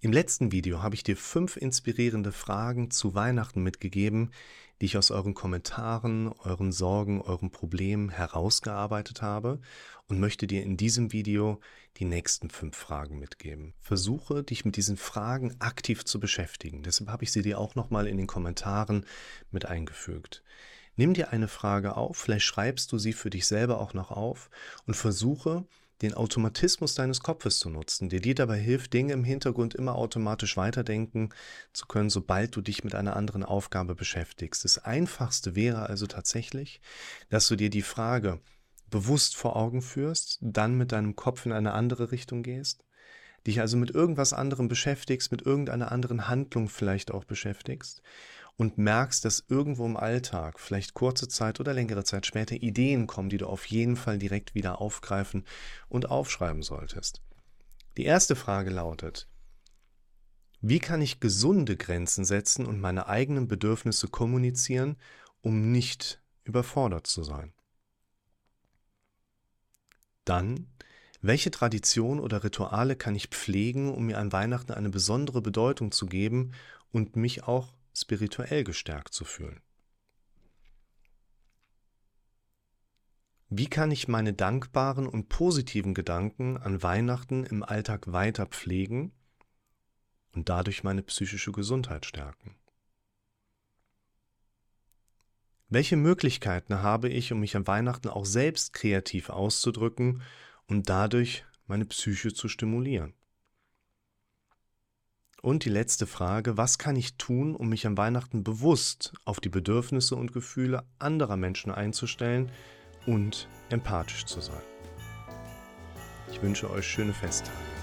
Im letzten Video habe ich dir fünf inspirierende Fragen zu Weihnachten mitgegeben, die ich aus euren Kommentaren, euren Sorgen, euren Problemen herausgearbeitet habe und möchte dir in diesem Video die nächsten fünf Fragen mitgeben. Versuche dich mit diesen Fragen aktiv zu beschäftigen. Deshalb habe ich sie dir auch nochmal in den Kommentaren mit eingefügt. Nimm dir eine Frage auf, vielleicht schreibst du sie für dich selber auch noch auf und versuche den Automatismus deines Kopfes zu nutzen, der dir dabei hilft, Dinge im Hintergrund immer automatisch weiterdenken zu können, sobald du dich mit einer anderen Aufgabe beschäftigst. Das Einfachste wäre also tatsächlich, dass du dir die Frage bewusst vor Augen führst, dann mit deinem Kopf in eine andere Richtung gehst, dich also mit irgendwas anderem beschäftigst, mit irgendeiner anderen Handlung vielleicht auch beschäftigst und merkst, dass irgendwo im Alltag, vielleicht kurze Zeit oder längere Zeit später, Ideen kommen, die du auf jeden Fall direkt wieder aufgreifen und aufschreiben solltest. Die erste Frage lautet, wie kann ich gesunde Grenzen setzen und meine eigenen Bedürfnisse kommunizieren, um nicht überfordert zu sein? Dann, welche Tradition oder Rituale kann ich pflegen, um mir an Weihnachten eine besondere Bedeutung zu geben und mich auch spirituell gestärkt zu fühlen? Wie kann ich meine dankbaren und positiven Gedanken an Weihnachten im Alltag weiter pflegen und dadurch meine psychische Gesundheit stärken? Welche Möglichkeiten habe ich, um mich an Weihnachten auch selbst kreativ auszudrücken und dadurch meine Psyche zu stimulieren? Und die letzte Frage, was kann ich tun, um mich an Weihnachten bewusst auf die Bedürfnisse und Gefühle anderer Menschen einzustellen und empathisch zu sein? Ich wünsche euch schöne Festtage.